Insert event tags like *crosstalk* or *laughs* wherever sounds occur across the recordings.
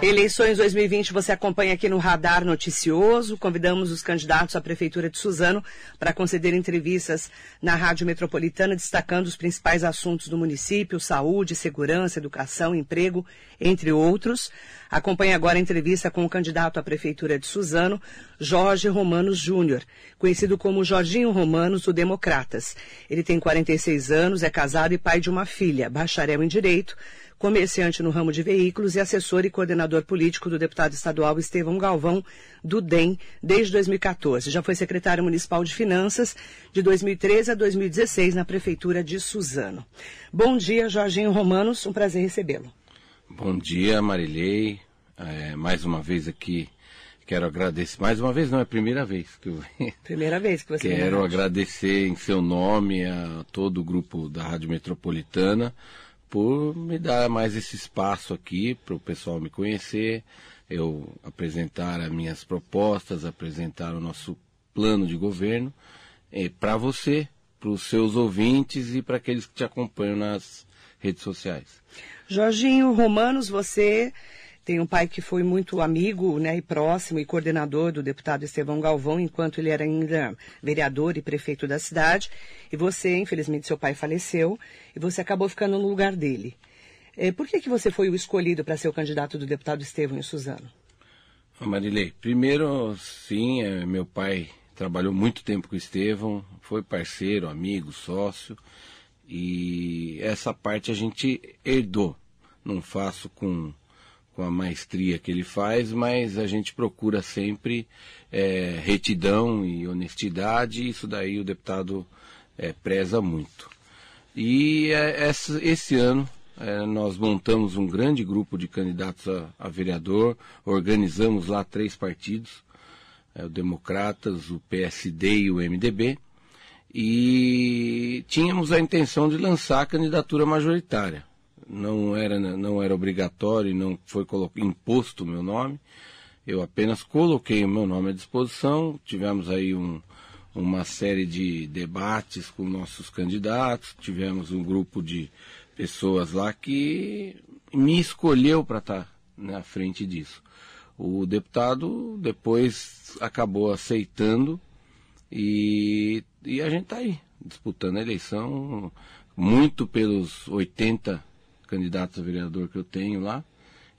Eleições 2020 você acompanha aqui no Radar Noticioso. Convidamos os candidatos à Prefeitura de Suzano para conceder entrevistas na Rádio Metropolitana, destacando os principais assuntos do município: saúde, segurança, educação, emprego, entre outros. Acompanhe agora a entrevista com o candidato à Prefeitura de Suzano, Jorge Romanos Júnior, conhecido como Jorginho Romanos do Democratas. Ele tem 46 anos, é casado e pai de uma filha, bacharel em Direito comerciante no ramo de veículos e assessor e coordenador político do deputado estadual Estevão Galvão, do DEM, desde 2014. Já foi secretário municipal de Finanças de 2013 a 2016 na Prefeitura de Suzano. Bom dia, Jorginho Romanos, um prazer recebê-lo. Bom dia, Marilei. É, mais uma vez aqui quero agradecer. Mais uma vez, não, é a primeira vez que eu *laughs* Primeira vez que você Quero agradecer em seu nome a todo o grupo da Rádio Metropolitana por me dar mais esse espaço aqui para o pessoal me conhecer, eu apresentar as minhas propostas, apresentar o nosso plano de governo eh, para você, para os seus ouvintes e para aqueles que te acompanham nas redes sociais. Jorginho Romanos, você tem um pai que foi muito amigo né, e próximo e coordenador do deputado Estevão Galvão, enquanto ele era ainda vereador e prefeito da cidade. E você, infelizmente, seu pai faleceu e você acabou ficando no lugar dele. É, por que, que você foi o escolhido para ser o candidato do deputado Estevão em Suzano? Marilei, primeiro, sim, é, meu pai trabalhou muito tempo com o Estevão, foi parceiro, amigo, sócio, e essa parte a gente herdou. Não faço com com a maestria que ele faz, mas a gente procura sempre é, retidão e honestidade, e isso daí o deputado é, preza muito. E é, esse, ano é, nós montamos um grande grupo de candidatos a, a vereador, organizamos lá três partidos, é, o Democratas, o PSD e o MDB, e tínhamos a intenção de lançar a candidatura majoritária não era, não era obrigatório, não foi imposto o meu nome. Eu apenas coloquei o meu nome à disposição. Tivemos aí um, uma série de debates com nossos candidatos, tivemos um grupo de pessoas lá que me escolheu para estar tá na frente disso. O deputado depois acabou aceitando e, e a gente está aí, disputando a eleição, muito pelos 80 candidatos a vereador que eu tenho lá.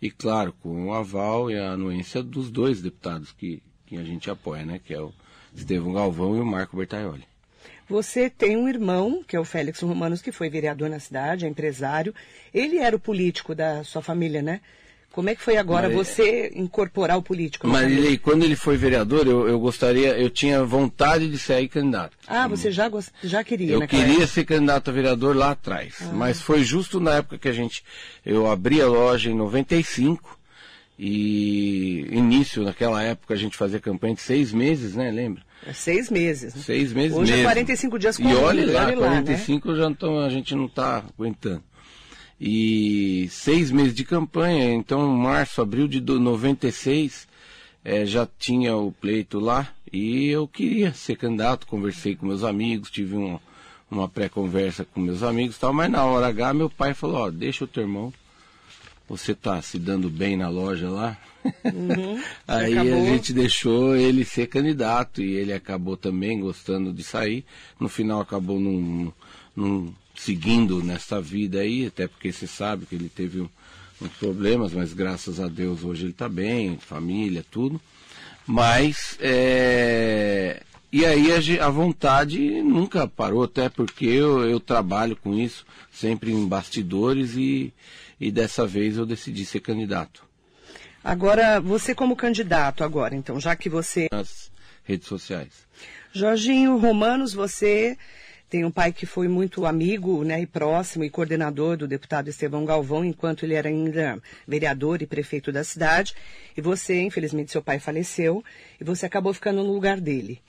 E claro, com o aval e a anuência dos dois deputados que, que a gente apoia, né? Que é o Estevão Galvão e o Marco Bertaioli. Você tem um irmão, que é o Félix Romanos, que foi vereador na cidade, é empresário. Ele era o político da sua família, né? Como é que foi agora você incorporar o político? Marilei, quando ele foi vereador, eu, eu, gostaria, eu tinha vontade de ser candidato. Ah, você já, já queria, Eu queria época. ser candidato a vereador lá atrás. Ah. Mas foi justo na época que a gente. Eu abri a loja em 95 e início, naquela época, a gente fazia campanha de seis meses, né? Lembra? É seis meses. Né? Seis meses Hoje mesmo. é 45 dias com E olha lá, olha 45 lá, né? já então, a gente não está aguentando e seis meses de campanha, então março, abril de 96 é, já tinha o pleito lá e eu queria ser candidato, conversei com meus amigos, tive um, uma pré-conversa com meus amigos tal, mas na hora H meu pai falou, ó, deixa o teu irmão, você tá se dando bem na loja lá. Uhum, *laughs* Aí acabou. a gente deixou ele ser candidato e ele acabou também gostando de sair. No final acabou num, num seguindo nessa vida aí, até porque você sabe que ele teve uns problemas, mas graças a Deus hoje ele está bem, família, tudo. Mas, é... e aí a, a, vontade nunca parou, até porque eu, eu trabalho com isso, sempre em bastidores, e, e dessa vez eu decidi ser candidato. Agora, você como candidato agora, então, já que você... Nas redes sociais. Jorginho Romanos, você tem um pai que foi muito amigo né, e próximo e coordenador do deputado Estevão Galvão, enquanto ele era ainda vereador e prefeito da cidade. E você, infelizmente, seu pai faleceu e você acabou ficando no lugar dele.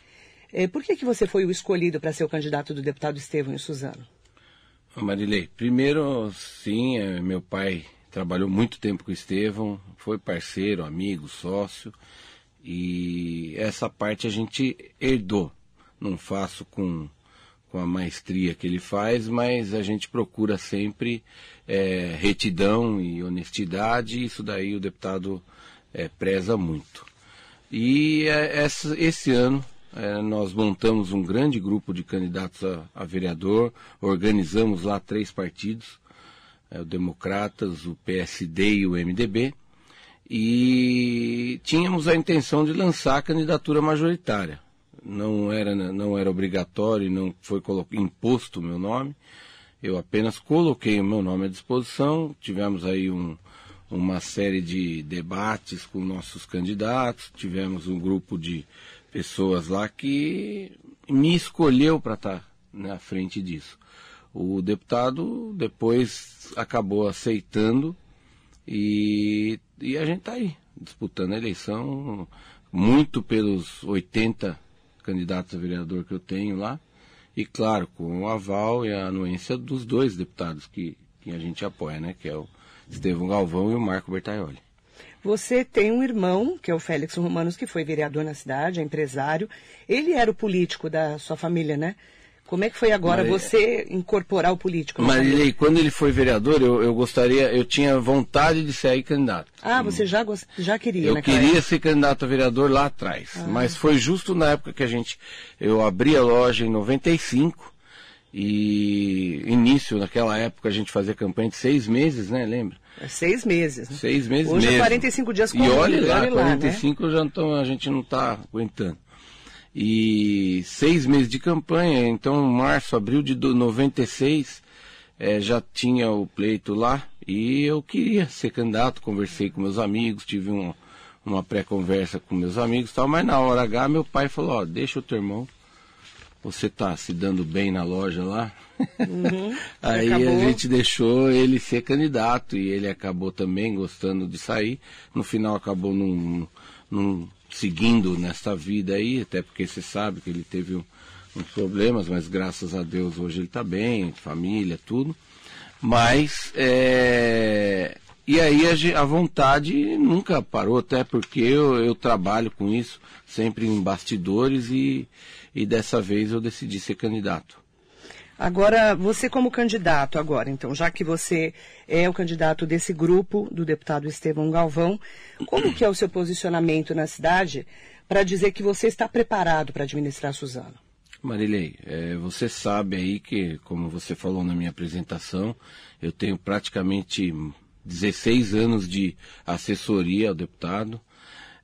É, por que, que você foi o escolhido para ser o candidato do deputado Estevão e Suzano? Marilei, primeiro, sim, é, meu pai trabalhou muito tempo com o Estevão, foi parceiro, amigo, sócio, e essa parte a gente herdou. Não faço com, com a maestria que ele faz, mas a gente procura sempre é, retidão e honestidade, isso daí o deputado é, preza muito. E é, esse ano é, nós montamos um grande grupo de candidatos a, a vereador, organizamos lá três partidos, é, o Democratas, o PSD e o MDB, e tínhamos a intenção de lançar a candidatura majoritária. Não era, não era obrigatório, não foi imposto o meu nome, eu apenas coloquei o meu nome à disposição, tivemos aí um, uma série de debates com nossos candidatos, tivemos um grupo de pessoas lá que me escolheu para estar tá na frente disso. O deputado depois acabou aceitando e, e a gente está aí, disputando a eleição, muito pelos 80 candidatos a vereador que eu tenho lá, e claro, com o aval e a anuência dos dois deputados que, que a gente apoia, né? Que é o Estevão Galvão e o Marco Bertaioli. Você tem um irmão, que é o Félix Romanos, que foi vereador na cidade, é empresário. Ele era o político da sua família, né? Como é que foi agora você incorporar o político? Marilei, quando ele foi vereador, eu, eu, gostaria, eu tinha vontade de sair candidato. Ah, você já, já queria, Eu queria época. ser candidato a vereador lá atrás. Ah. Mas foi justo na época que a gente, eu abri a loja em 95 e início, naquela época, a gente fazia campanha de seis meses, né? Lembra? É seis meses. Né? Seis meses Hoje é mesmo. é 45 dias com E olha lá, olha 45 lá, né? já então, a gente não está aguentando. E seis meses de campanha, então março, abril de 96, é, já tinha o pleito lá e eu queria ser candidato, conversei com meus amigos, tive um, uma pré-conversa com meus amigos tal, mas na hora H meu pai falou, ó, deixa o teu irmão, você tá se dando bem na loja lá. Uhum, *laughs* Aí acabou. a gente deixou ele ser candidato e ele acabou também gostando de sair. No final acabou num, num seguindo nesta vida aí, até porque você sabe que ele teve uns problemas, mas graças a Deus hoje ele está bem, família, tudo. Mas, é... e aí a, a, vontade nunca parou, até porque eu, eu trabalho com isso, sempre em bastidores, e, e dessa vez eu decidi ser candidato. Agora, você como candidato agora, então, já que você é o candidato desse grupo do deputado Estevão Galvão, como que é o seu posicionamento na cidade para dizer que você está preparado para administrar Suzano? Marilei, é, você sabe aí que, como você falou na minha apresentação, eu tenho praticamente 16 anos de assessoria ao deputado.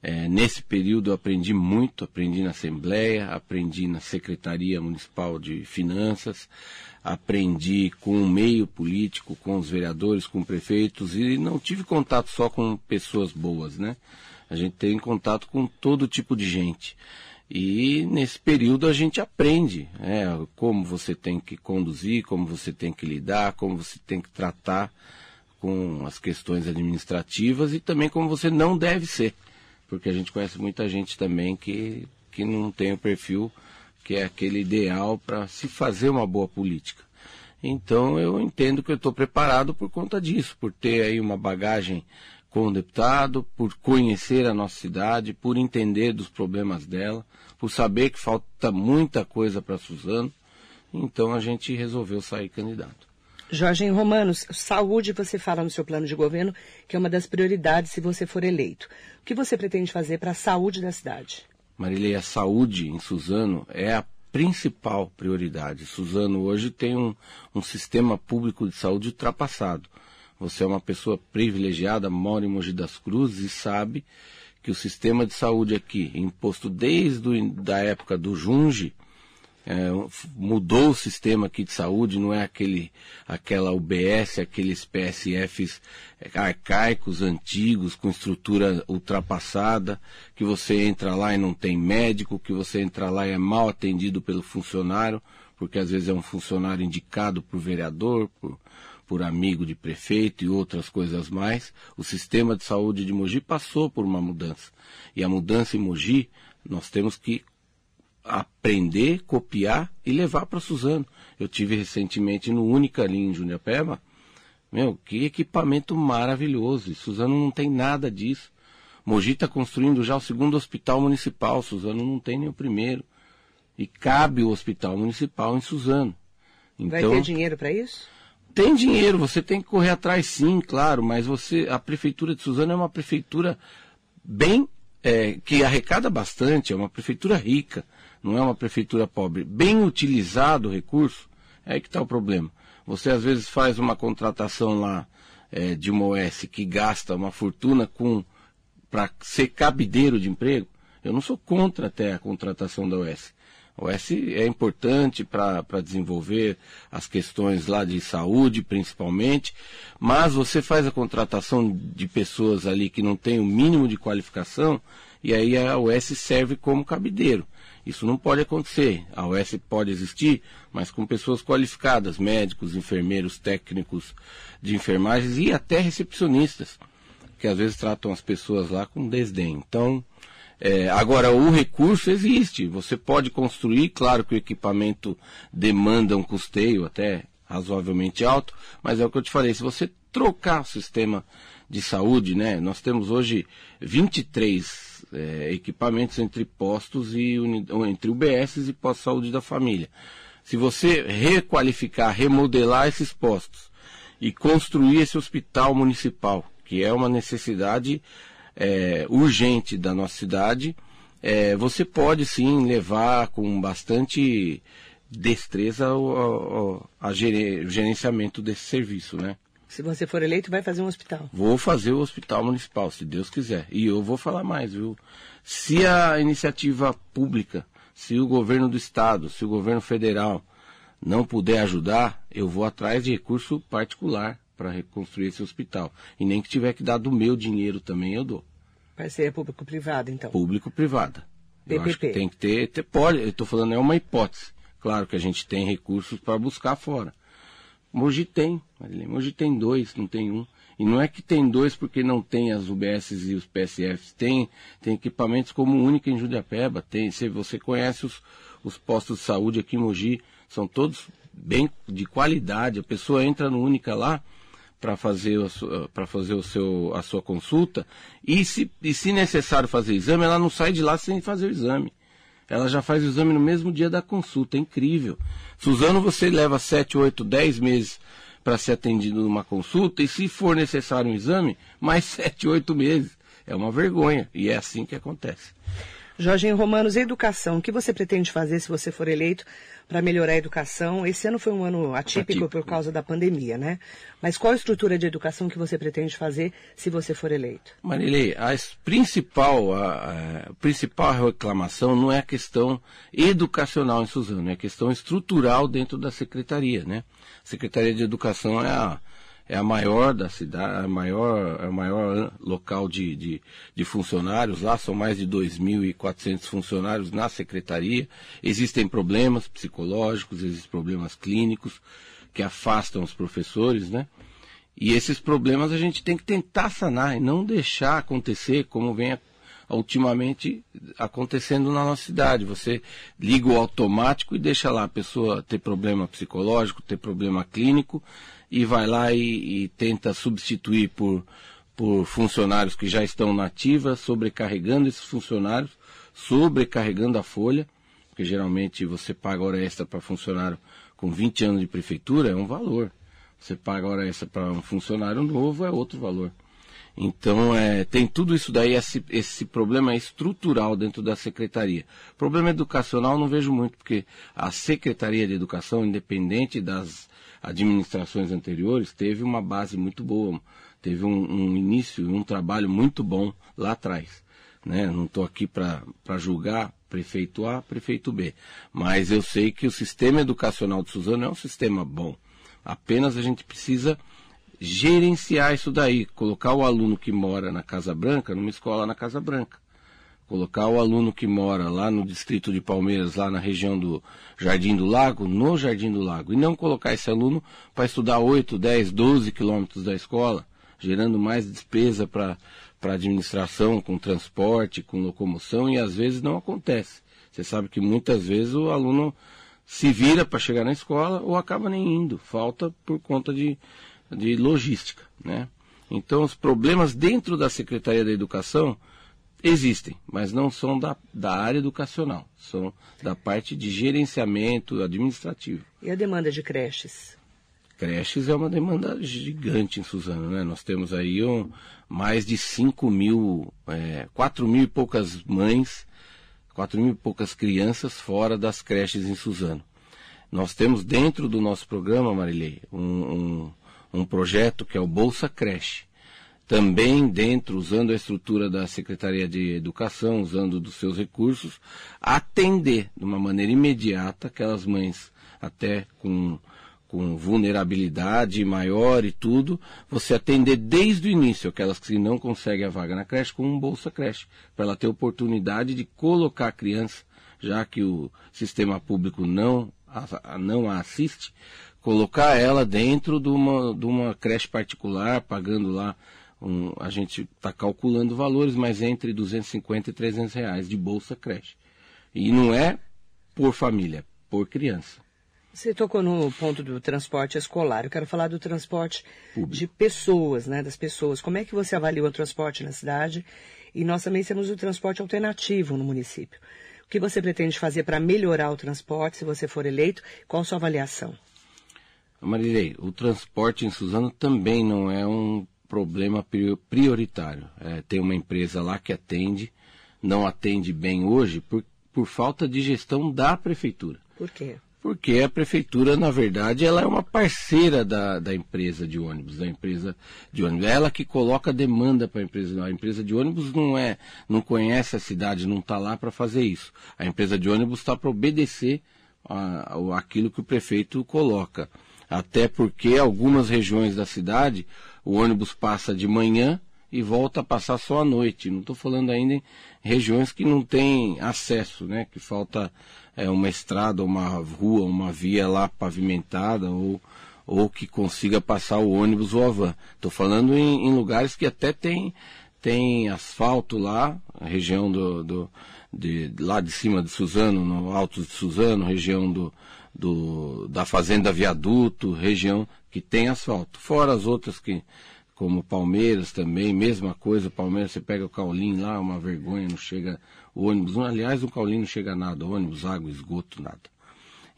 É, nesse período eu aprendi muito, aprendi na Assembleia, aprendi na Secretaria Municipal de Finanças, aprendi com o meio político, com os vereadores, com prefeitos e não tive contato só com pessoas boas, né? A gente tem contato com todo tipo de gente. E nesse período a gente aprende né, como você tem que conduzir, como você tem que lidar, como você tem que tratar com as questões administrativas e também como você não deve ser porque a gente conhece muita gente também que, que não tem o perfil que é aquele ideal para se fazer uma boa política. Então eu entendo que eu estou preparado por conta disso, por ter aí uma bagagem com o deputado, por conhecer a nossa cidade, por entender dos problemas dela, por saber que falta muita coisa para Suzano. Então a gente resolveu sair candidato. Jorge Romanos, saúde você fala no seu plano de governo que é uma das prioridades se você for eleito. O que você pretende fazer para a saúde da cidade? Marilei, a saúde em Suzano é a principal prioridade. Suzano hoje tem um, um sistema público de saúde ultrapassado. Você é uma pessoa privilegiada, mora em Mogi das Cruzes e sabe que o sistema de saúde aqui, imposto desde a época do Junge, é, mudou o sistema aqui de saúde, não é aquele, aquela UBS, aqueles PSFs arcaicos, antigos, com estrutura ultrapassada, que você entra lá e não tem médico, que você entra lá e é mal atendido pelo funcionário, porque às vezes é um funcionário indicado por vereador, por, por amigo de prefeito e outras coisas mais. O sistema de saúde de Mogi passou por uma mudança. E a mudança em Mogi, nós temos que aprender, copiar e levar para Suzano. Eu tive recentemente no Única ali em Juniapeba. Meu, que equipamento maravilhoso. E Suzano não tem nada disso. Mogi está construindo já o segundo hospital municipal. Suzano não tem nem o primeiro. E cabe o hospital municipal em Suzano. Então, Vai ter dinheiro para isso? Tem dinheiro, você tem que correr atrás sim, claro, mas você, a prefeitura de Suzano é uma prefeitura bem, é, que arrecada bastante, é uma prefeitura rica, não é uma prefeitura pobre. Bem utilizado o recurso, é que está o problema. Você às vezes faz uma contratação lá é, de uma OS que gasta uma fortuna com para ser cabideiro de emprego. Eu não sou contra até a contratação da OS. O S é importante para desenvolver as questões lá de saúde, principalmente, mas você faz a contratação de pessoas ali que não têm o mínimo de qualificação e aí a OS serve como cabideiro. Isso não pode acontecer. A OS pode existir, mas com pessoas qualificadas, médicos, enfermeiros, técnicos de enfermagens e até recepcionistas, que às vezes tratam as pessoas lá com desdém. Então, é, agora, o recurso existe. Você pode construir, claro que o equipamento demanda um custeio até razoavelmente alto, mas é o que eu te falei, se você trocar o sistema de saúde, né? Nós temos hoje 23 é, equipamentos entre postos e entre UBS e pós-saúde da família. Se você requalificar, remodelar esses postos e construir esse hospital municipal, que é uma necessidade é, urgente da nossa cidade, é, você pode sim levar com bastante destreza o, o a gerenciamento desse serviço, né? Se você for eleito, vai fazer um hospital. Vou fazer o hospital municipal, se Deus quiser. E eu vou falar mais, viu? Se a iniciativa pública, se o governo do estado, se o governo federal não puder ajudar, eu vou atrás de recurso particular para reconstruir esse hospital. E nem que tiver que dar do meu dinheiro também, eu dou. Parceria público-privada, então? Público-privada. Eu acho que tem que ter, ter pode, eu estou falando, é uma hipótese. Claro que a gente tem recursos para buscar fora. Mogi tem, Marilene, Mogi tem dois, não tem um. E não é que tem dois porque não tem as UBS e os PSFs. Tem, tem equipamentos como o Única em Judiapeba. Tem, se você conhece os, os postos de saúde aqui em Mogi, são todos bem de qualidade. A pessoa entra no Única lá, para fazer, para fazer o seu, a sua consulta e se, e se necessário fazer exame, ela não sai de lá sem fazer o exame. Ela já faz o exame no mesmo dia da consulta, é incrível. Suzano, você leva 7, 8, 10 meses para ser atendido numa consulta e se for necessário um exame, mais *laughs* 7, 8 meses. É uma vergonha e é assim que acontece. Jorginho Romanos, educação, o que você pretende fazer se você for eleito para melhorar a educação? Esse ano foi um ano atípico, atípico, por causa da pandemia, né? Mas qual a estrutura de educação que você pretende fazer se você for eleito? Marilei, a principal, a, a principal reclamação não é a questão educacional em Suzano, é a questão estrutural dentro da secretaria, né? A Secretaria de Educação é a é a maior da cidade, a maior, é o maior local de, de, de funcionários lá, são mais de 2.400 funcionários na secretaria. Existem problemas psicológicos, existem problemas clínicos que afastam os professores, né? E esses problemas a gente tem que tentar sanar e não deixar acontecer como vem ultimamente acontecendo na nossa cidade. Você liga o automático e deixa lá a pessoa ter problema psicológico, ter problema clínico, e vai lá e, e tenta substituir por, por funcionários que já estão nativas, sobrecarregando esses funcionários, sobrecarregando a folha, porque geralmente você paga hora extra para funcionário com 20 anos de prefeitura, é um valor. Você paga hora extra para um funcionário novo, é outro valor. Então, é, tem tudo isso daí, esse, esse problema estrutural dentro da secretaria. Problema educacional não vejo muito, porque a Secretaria de Educação, independente das administrações anteriores, teve uma base muito boa, teve um, um início, um trabalho muito bom lá atrás. Né? Não estou aqui para julgar prefeito A, prefeito B, mas eu sei que o sistema educacional de Suzano é um sistema bom. Apenas a gente precisa gerenciar isso daí, colocar o aluno que mora na Casa Branca numa escola na Casa Branca colocar o aluno que mora lá no distrito de Palmeiras, lá na região do Jardim do Lago, no Jardim do Lago, e não colocar esse aluno para estudar 8, 10, 12 quilômetros da escola, gerando mais despesa para a administração, com transporte, com locomoção, e às vezes não acontece. Você sabe que muitas vezes o aluno se vira para chegar na escola ou acaba nem indo, falta por conta de, de logística, né? Então os problemas dentro da Secretaria da Educação existem, mas não são da, da área educacional, são da parte de gerenciamento administrativo. E a demanda de creches? Creches é uma demanda gigante em Suzano, né? Nós temos aí um, mais de 5 mil, é, 4 mil e poucas mães, 4 mil e poucas crianças fora das creches em Suzano. Nós temos dentro do nosso programa, Marilei, um, um, um projeto que é o Bolsa Creche. Também dentro, usando a estrutura da Secretaria de Educação, usando dos seus recursos, atender de uma maneira imediata aquelas mães até com com vulnerabilidade maior e tudo, você atender desde o início aquelas que não conseguem a vaga na creche com um Bolsa Creche, para ela ter oportunidade de colocar a criança, já que o sistema público não a, não a assiste, colocar ela dentro de uma, de uma creche particular, pagando lá, um, a gente está calculando valores, mas entre 250 e 300 reais de Bolsa Creche. E não é por família, por criança. Você tocou no ponto do transporte escolar. Eu quero falar do transporte Público. de pessoas, né? Das pessoas. Como é que você avalia o transporte na cidade? E nós também temos o transporte alternativo no município. O que você pretende fazer para melhorar o transporte, se você for eleito? Qual a sua avaliação? Marilei, o transporte em Suzano também não é um problema prioritário. É, tem uma empresa lá que atende, não atende bem hoje por, por falta de gestão da prefeitura. Por quê? porque a prefeitura, na verdade, ela é uma parceira da, da empresa de ônibus, da empresa de ônibus. É ela que coloca demanda para a empresa. A empresa de ônibus não é, não conhece a cidade, não está lá para fazer isso. A empresa de ônibus está para obedecer a, a, aquilo que o prefeito coloca. Até porque algumas regiões da cidade o ônibus passa de manhã e volta a passar só à noite. Não estou falando ainda em regiões que não têm acesso, né? Que falta é, uma estrada, uma rua, uma via lá pavimentada ou, ou que consiga passar o ônibus ou a van. Estou falando em, em, lugares que até tem, tem asfalto lá, região do, do de, lá de cima de Suzano, no alto de Suzano, região do, do, da Fazenda Viaduto, região que tem asfalto. Fora as outras que, como Palmeiras também, mesma coisa, Palmeiras você pega o Caulim lá, uma vergonha, não chega o ônibus. Aliás, o Caulim não chega nada, ônibus, água, esgoto, nada.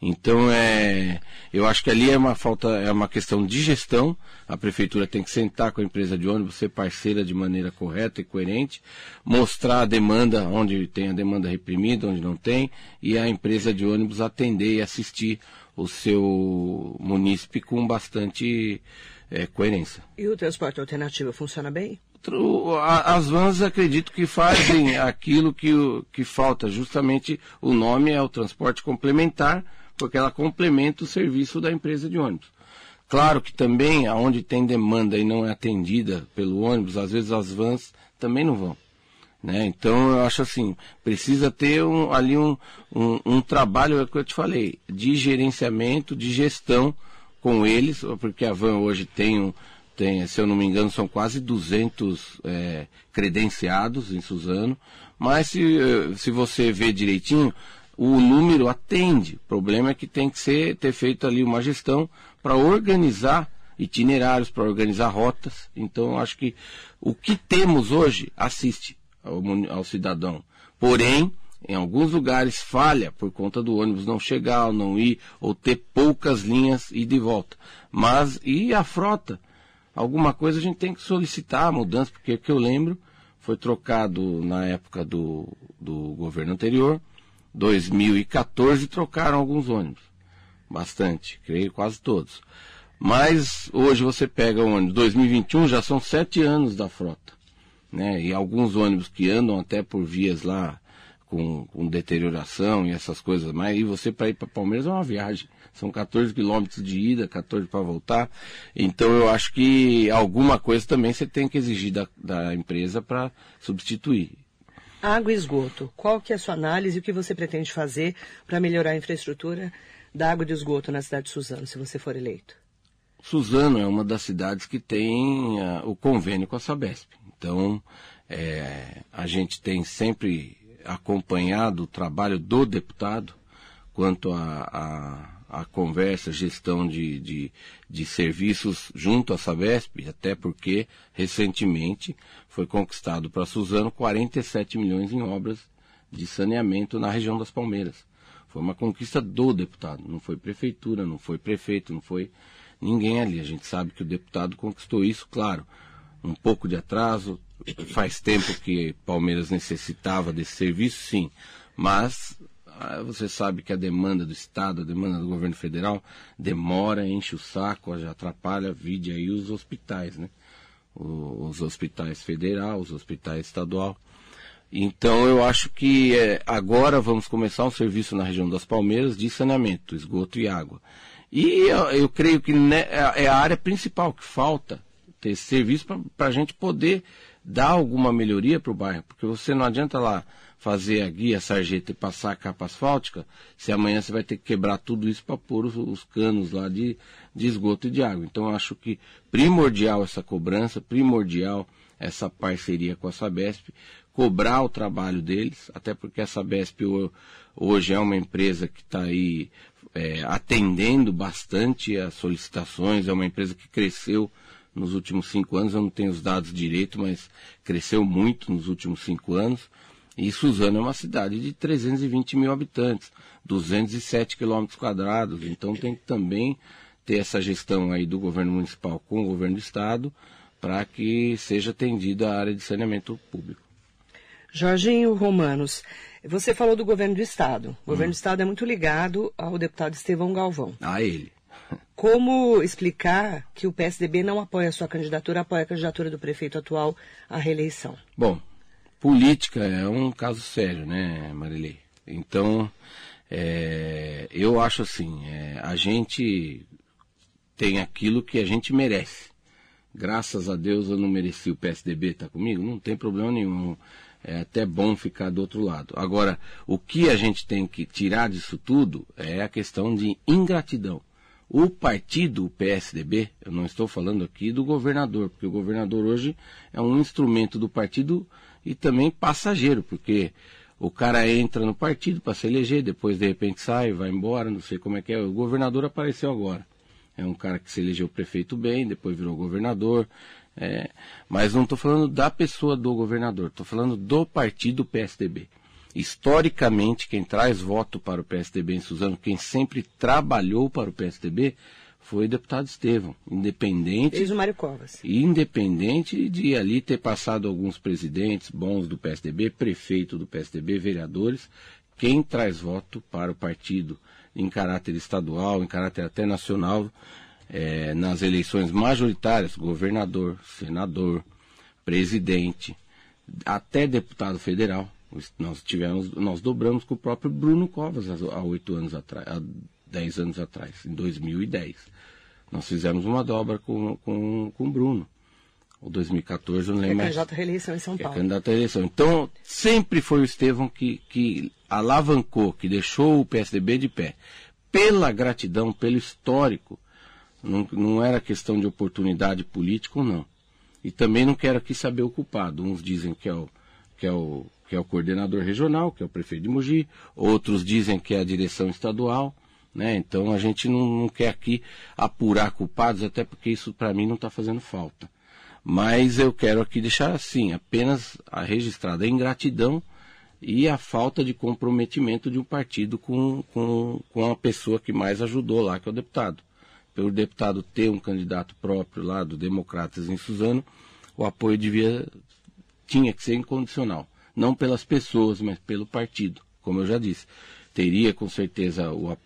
Então é, eu acho que ali é uma falta, é uma questão de gestão. A prefeitura tem que sentar com a empresa de ônibus, ser parceira de maneira correta e coerente, mostrar a demanda onde tem a demanda reprimida, onde não tem, e a empresa de ônibus atender e assistir o seu munícipe com bastante é, coerência. E o transporte alternativo funciona bem? As vans acredito que fazem *laughs* aquilo que, que falta, justamente o nome é o transporte complementar, porque ela complementa o serviço da empresa de ônibus. Claro que também, aonde tem demanda e não é atendida pelo ônibus, às vezes as vans também não vão. Né? Então eu acho assim, precisa ter um, ali um, um, um trabalho, é o que eu te falei, de gerenciamento, de gestão com eles, porque a van hoje tem um, tem, se eu não me engano, são quase 200 é, credenciados em Suzano, mas se, eh, se você vê direitinho, o número atende. O problema é que tem que ser, ter feito ali uma gestão para organizar itinerários, para organizar rotas. Então, acho que o que temos hoje assiste ao, ao cidadão. Porém, em alguns lugares falha por conta do ônibus não chegar, ou não ir, ou ter poucas linhas e de volta. Mas, e a frota? alguma coisa a gente tem que solicitar a mudança, porque o que eu lembro foi trocado na época do, do governo anterior, 2014 trocaram alguns ônibus. Bastante, creio quase todos. Mas hoje você pega o ônibus 2021, já são sete anos da frota. Né? E alguns ônibus que andam até por vias lá com, com deterioração e essas coisas mais. E você para ir para Palmeiras é uma viagem. São 14 quilômetros de ida, 14 para voltar. Então eu acho que alguma coisa também você tem que exigir da, da empresa para substituir. Água e esgoto. Qual que é a sua análise e o que você pretende fazer para melhorar a infraestrutura da água e do esgoto na cidade de Suzano, se você for eleito? Suzano é uma das cidades que tem uh, o convênio com a Sabesp. Então, é, a gente tem sempre acompanhado o trabalho do deputado quanto a, a, a conversa, gestão de, de, de, serviços junto à Sabesp, até porque recentemente foi conquistado para Suzano 47 milhões em obras de saneamento na região das Palmeiras. Foi uma conquista do deputado, não foi prefeitura, não foi prefeito, não foi ninguém ali. A gente sabe que o deputado conquistou isso, claro, um pouco de atraso, faz tempo que Palmeiras necessitava desse serviço, sim, mas você sabe que a demanda do Estado, a demanda do governo federal demora, enche o saco, já atrapalha, vide aí os hospitais, né? Os hospitais federal, os hospitais estadual. Então eu acho que é, agora vamos começar um serviço na região das Palmeiras de saneamento, esgoto e água. E eu, eu creio que né, é, é a área principal que falta ter esse serviço para a gente poder dar alguma melhoria para o bairro, porque você não adianta lá fazer a guia, a sarjeta e passar a capa asfáltica, se amanhã você vai ter que quebrar tudo isso para pôr os, os, canos lá de, de esgoto e de água. Então acho que primordial essa cobrança, primordial essa parceria com a Sabesp, cobrar o trabalho deles, até porque a Sabesp hoje é uma empresa que está aí é, atendendo bastante as solicitações, é uma empresa que cresceu nos últimos cinco anos, eu não tenho os dados direito, mas cresceu muito nos últimos cinco anos. E Suzano é uma cidade de 320 mil habitantes, 207 quilômetros quadrados, então tem que também ter essa gestão aí do governo municipal com o governo do estado para que seja atendida a área de saneamento público. Jorginho Romanos, você falou do governo do estado. O governo hum. do estado é muito ligado ao deputado Estevão Galvão. A ele. *laughs* Como explicar que o PSDB não apoia a sua candidatura, apoia a candidatura do prefeito atual à reeleição? Bom, política é um caso sério, né, Marilei? Então, é, eu acho assim, é, a gente tem aquilo que a gente merece. Graças a Deus eu não mereci o PSDB estar tá comigo, não tem problema nenhum. É até bom ficar do outro lado. Agora, o que a gente tem que tirar disso tudo é a questão de ingratidão. O partido, o PSDB, eu não estou falando aqui do governador, porque o governador hoje é um instrumento do partido e também passageiro, porque o cara entra no partido para se eleger, depois de repente sai, vai embora, não sei como é que é. O governador apareceu agora. É um cara que se elegeu prefeito bem, depois virou governador. É, mas não estou falando da pessoa do governador, estou falando do partido PSDB. Historicamente, quem traz voto para o PSDB em Suzano, quem sempre trabalhou para o PSDB, foi o deputado Estevão, independente. Desde o Mário Covas. Independente de ali ter passado alguns presidentes bons do PSDB, prefeito do PSDB, vereadores, quem traz voto para o partido em caráter estadual, em caráter até nacional, é, nas eleições majoritárias, governador, senador, presidente, até deputado federal, nós tivemos, nós dobramos com o próprio Bruno Covas há oito anos atrás, há dez anos atrás, em 2010. Nós fizemos uma dobra com, com, com o Bruno. O 2014, eu não lembro mais. É candidato à reeleição em São Paulo. É candidato à reeleição. Então, sempre foi o Estevão que, que alavancou, que deixou o PSDB de pé. Pela gratidão, pelo histórico. Não, não era questão de oportunidade política ou não. E também não quero aqui saber o culpado. Uns dizem que é o, que é o que é o coordenador regional, que é o prefeito de Mogi, outros dizem que é a direção estadual, né? Então a gente não, não quer aqui apurar culpados, até porque isso para mim não está fazendo falta. Mas eu quero aqui deixar assim, apenas a registrada a ingratidão e a falta de comprometimento de um partido com, com, com a pessoa que mais ajudou lá, que é o deputado. Pelo deputado ter um candidato próprio lá do Democratas em Suzano, o apoio devia, tinha que ser incondicional não pelas pessoas, mas pelo partido, como eu já disse. Teria com certeza o,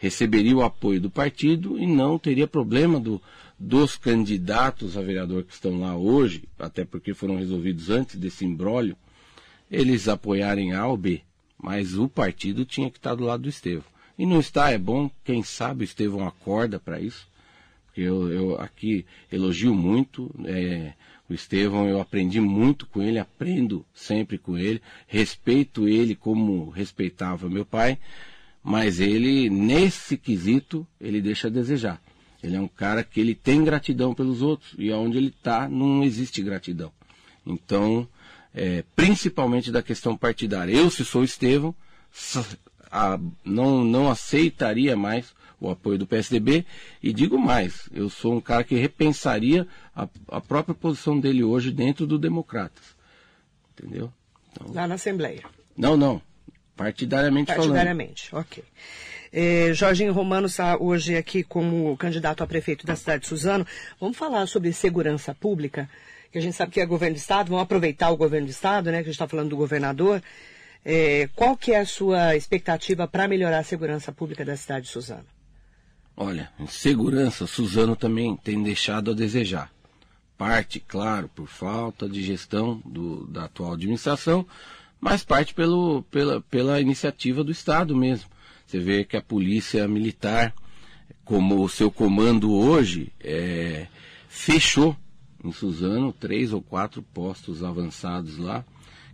receberia o apoio do partido e não teria problema do, dos candidatos a vereador que estão lá hoje, até porque foram resolvidos antes desse imbróglio, eles apoiarem A ou B. Mas o partido tinha que estar do lado do Estevão. E não está, é bom, quem sabe o Estevão acorda para isso. Porque eu, eu aqui elogio muito. É, o Estevão, eu aprendi muito com ele, aprendo sempre com ele, respeito ele como respeitava meu pai, mas ele, nesse quesito, ele deixa a desejar. Ele é um cara que ele tem gratidão pelos outros, e onde ele está não existe gratidão. Então, é, principalmente da questão partidária. Eu, se sou Estevão, a, não, não aceitaria mais o apoio do PSDB e digo mais, eu sou um cara que repensaria a, a própria posição dele hoje dentro do Democratas. Entendeu? Então, Lá na Assembleia. Não, não. Partidariamente, Partidariamente, falando. ok. É, Jorginho Romano está hoje aqui como candidato a prefeito da cidade de Suzano. Vamos falar sobre segurança pública, que a gente sabe que é governo do Estado, vamos aproveitar o governo do Estado, né, que a gente está falando do governador. É, qual que é a sua expectativa para melhorar a segurança pública da cidade de Suzano? Olha, segurança, Suzano também tem deixado a desejar. Parte, claro, por falta de gestão do, da atual administração, mas parte pelo, pela, pela iniciativa do Estado mesmo. Você vê que a polícia militar, como o seu comando hoje, é, fechou em Suzano três ou quatro postos avançados lá,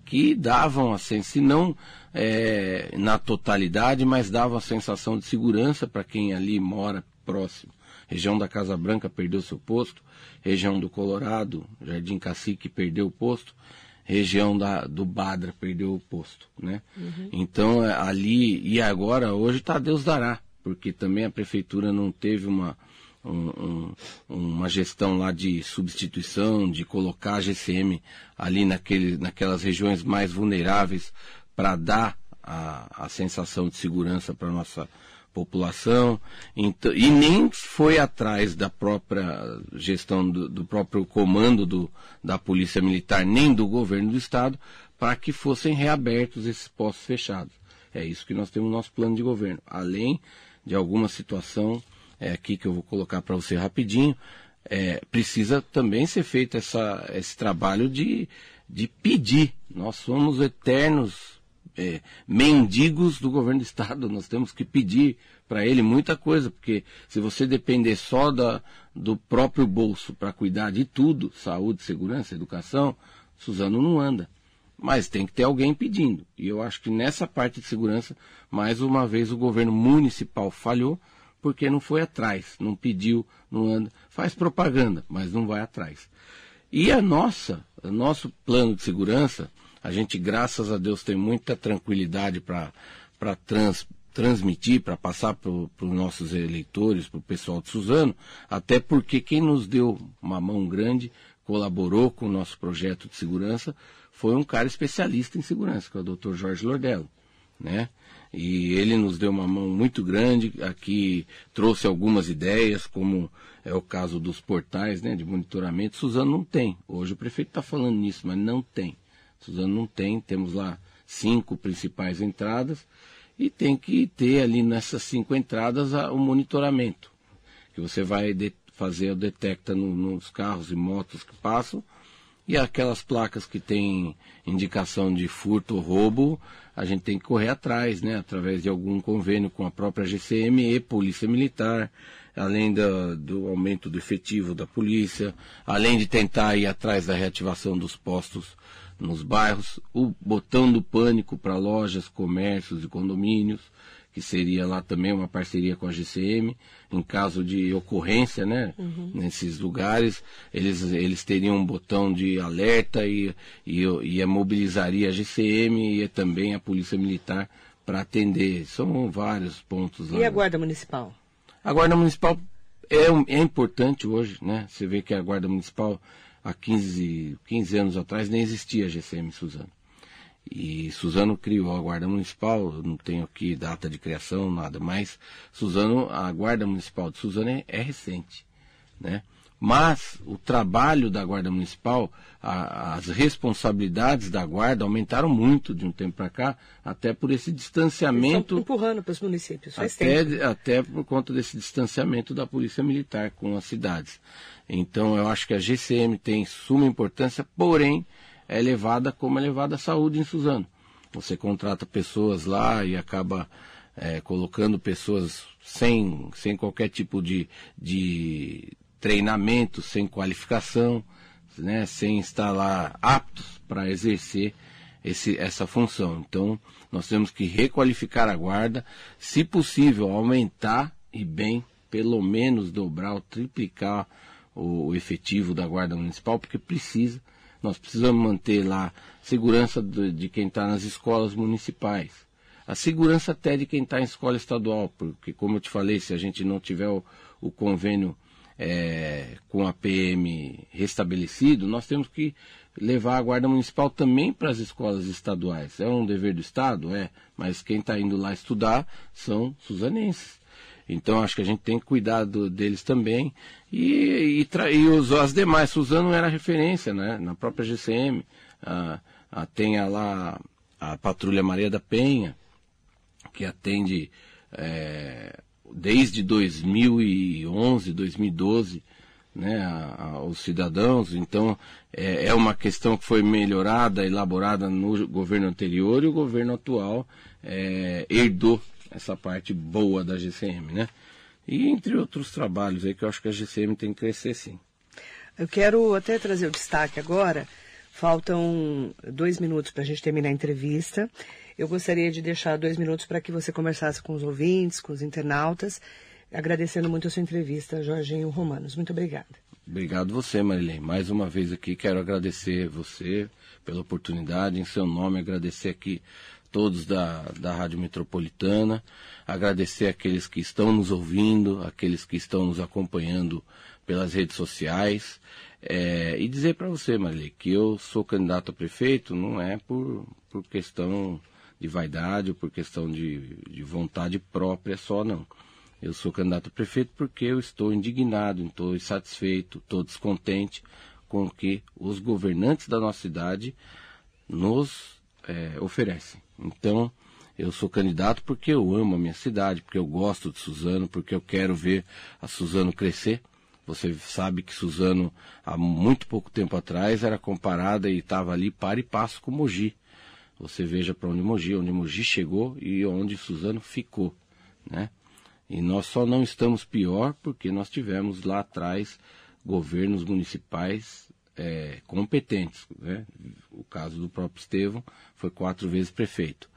que davam a sensação, se não é, na totalidade, mas davam a sensação de segurança para quem ali mora próximo. Região da Casa Branca perdeu seu posto, região do Colorado, Jardim Cacique perdeu o posto, região da, do Badra perdeu o posto, né? Uhum. Então é, ali e agora hoje está Deus dará, porque também a prefeitura não teve uma um, um, uma gestão lá de substituição, de colocar a GCM ali naquele, naquelas regiões mais vulneráveis para dar a, a sensação de segurança para nossa população, então, e nem foi atrás da própria gestão, do, do próprio comando do, da Polícia Militar, nem do governo do Estado, para que fossem reabertos esses postos fechados. É isso que nós temos no nosso plano de governo. Além de alguma situação é, aqui que eu vou colocar para você rapidinho, é, precisa também ser feito essa, esse trabalho de, de pedir. Nós somos eternos é, mendigos do governo do estado. Nós temos que pedir para ele muita coisa, porque se você depender só da, do próprio bolso para cuidar de tudo, saúde, segurança, educação, Suzano não anda. Mas tem que ter alguém pedindo. E eu acho que nessa parte de segurança, mais uma vez o governo municipal falhou, porque não foi atrás, não pediu, não anda, faz propaganda, mas não vai atrás. E a nossa, o nosso plano de segurança, a gente, graças a Deus, tem muita tranquilidade para trans, transmitir, para passar para os nossos eleitores, para o pessoal de Suzano, até porque quem nos deu uma mão grande, colaborou com o nosso projeto de segurança, foi um cara especialista em segurança, que é o Dr. Jorge Lordello, né? E ele nos deu uma mão muito grande, aqui trouxe algumas ideias, como é o caso dos portais né, de monitoramento. Suzano não tem. Hoje o prefeito está falando nisso, mas não tem. Suzano não tem, temos lá cinco principais entradas e tem que ter ali nessas cinco entradas o monitoramento, que você vai fazer o detecta no, nos carros e motos que passam e aquelas placas que têm indicação de furto ou roubo, a gente tem que correr atrás, né, através de algum convênio com a própria GCM e Polícia Militar, além do, do aumento do efetivo da polícia, além de tentar ir atrás da reativação dos postos nos bairros, o botão do pânico para lojas, comércios e condomínios, que seria lá também uma parceria com a GCM, em caso de ocorrência, né? Uhum. Nesses lugares, eles, eles teriam um botão de alerta e, e, e mobilizaria a GCM e também a Polícia Militar para atender. São vários pontos lá. E a Guarda Municipal? A Guarda Municipal é, é importante hoje, né? Você vê que a Guarda Municipal há 15, 15 anos atrás nem existia a GCM Suzano. E Suzano criou a Guarda Municipal, não tenho aqui data de criação, nada, mas Suzano, a Guarda Municipal de Suzano é, é recente, né? Mas o trabalho da Guarda Municipal, a, as responsabilidades da Guarda aumentaram muito de um tempo para cá, até por esse distanciamento. empurrando para os municípios, faz até, tempo. Até por conta desse distanciamento da Polícia Militar com as cidades. Então eu acho que a GCM tem suma importância, porém é levada como é levada a saúde em Suzano. Você contrata pessoas lá e acaba é, colocando pessoas sem, sem qualquer tipo de, de treinamento, sem qualificação, né, sem estar lá aptos para exercer esse, essa função. Então, nós temos que requalificar a guarda, se possível, aumentar e bem, pelo menos dobrar ou triplicar o, o efetivo da Guarda Municipal, porque precisa. nós precisamos manter lá segurança de, de quem está nas escolas municipais, a segurança até de quem está em escola estadual, porque, como eu te falei, se a gente não tiver o, o convênio é, com a PM restabelecido, nós temos que levar a Guarda Municipal também para as escolas estaduais. É um dever do Estado? É, mas quem está indo lá estudar são suzanenses. Então acho que a gente tem que cuidar do, deles também. E, e, e os, as demais, Suzano era referência, né? Na própria GCM. A, a, tem a lá a Patrulha Maria da Penha, que atende é, desde 2011, 2012, né, a, a, os cidadãos. Então, é, é, uma questão que foi melhorada, elaborada no governo anterior e o governo atual é, herdou essa parte boa da GCM, né? E entre outros trabalhos aí que eu acho que a GCM tem que crescer sim. Eu quero até trazer o destaque agora. Faltam dois minutos para a gente terminar a entrevista. Eu gostaria de deixar dois minutos para que você conversasse com os ouvintes, com os internautas, agradecendo muito a sua entrevista, Jorginho Romanos. Muito obrigada. Obrigado você, Marilene. Mais uma vez aqui quero agradecer você pela oportunidade, em seu nome agradecer aqui todos da, da Rádio Metropolitana, agradecer aqueles que estão nos ouvindo, aqueles que estão nos acompanhando pelas redes sociais. É, e dizer para você, Marilene, que eu sou candidato a prefeito não é por, por questão de vaidade ou por questão de, de vontade própria só, não. Eu sou candidato a prefeito porque eu estou indignado, estou insatisfeito, estou descontente com o que os governantes da nossa cidade nos é, oferecem. Então, eu sou candidato porque eu amo a minha cidade, porque eu gosto de Suzano, porque eu quero ver a Suzano crescer. Você sabe que Suzano, há muito pouco tempo atrás, era comparada e estava ali para e passo com Mogi. Você veja para onde Mogi, onde Mogi chegou e onde Suzano ficou, né? E nós só não estamos pior porque nós tivemos lá atrás governos municipais é, competentes. Né? O caso do próprio Estevão foi quatro vezes prefeito.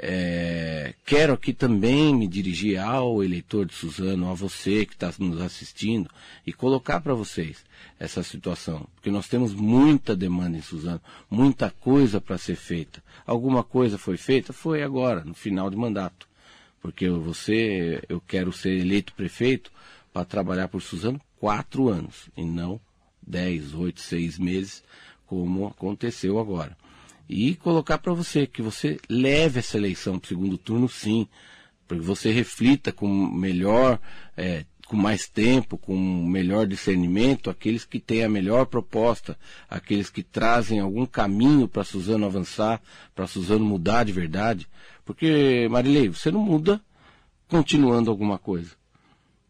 É, quero aqui também me dirigir ao eleitor de Suzano, a você que está nos assistindo, e colocar para vocês essa situação, porque nós temos muita demanda em Suzano, muita coisa para ser feita. Alguma coisa foi feita? Foi agora, no final de mandato. Porque você, eu quero ser eleito prefeito para trabalhar por Suzano quatro anos, e não dez, oito, seis meses, como aconteceu agora e colocar para você que você leve essa eleição para o segundo turno, sim, para que você reflita com melhor, é, com mais tempo, com melhor discernimento, aqueles que têm a melhor proposta, aqueles que trazem algum caminho para Suzano avançar, para Suzano mudar de verdade. Porque, Marilei, você não muda continuando alguma coisa.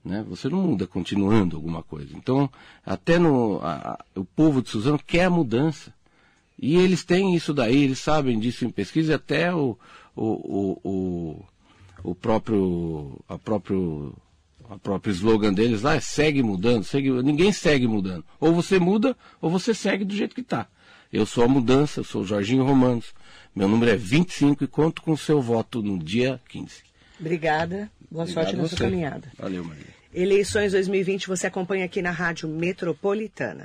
Né? Você não muda continuando alguma coisa. Então, até no, a, o povo de Suzano quer a mudança. E eles têm isso daí, eles sabem disso em pesquisa, até o, o, o, o, o próprio, a próprio, a próprio slogan deles lá é segue mudando, segue, ninguém segue mudando. Ou você muda, ou você segue do jeito que está. Eu sou a mudança, eu sou o Jorginho Romanos. Meu número é 25 e conto com o seu voto no dia 15. Obrigada. Boa Obrigado sorte na sua caminhada. Valeu, Maria. Eleições 2020 você acompanha aqui na Rádio Metropolitana.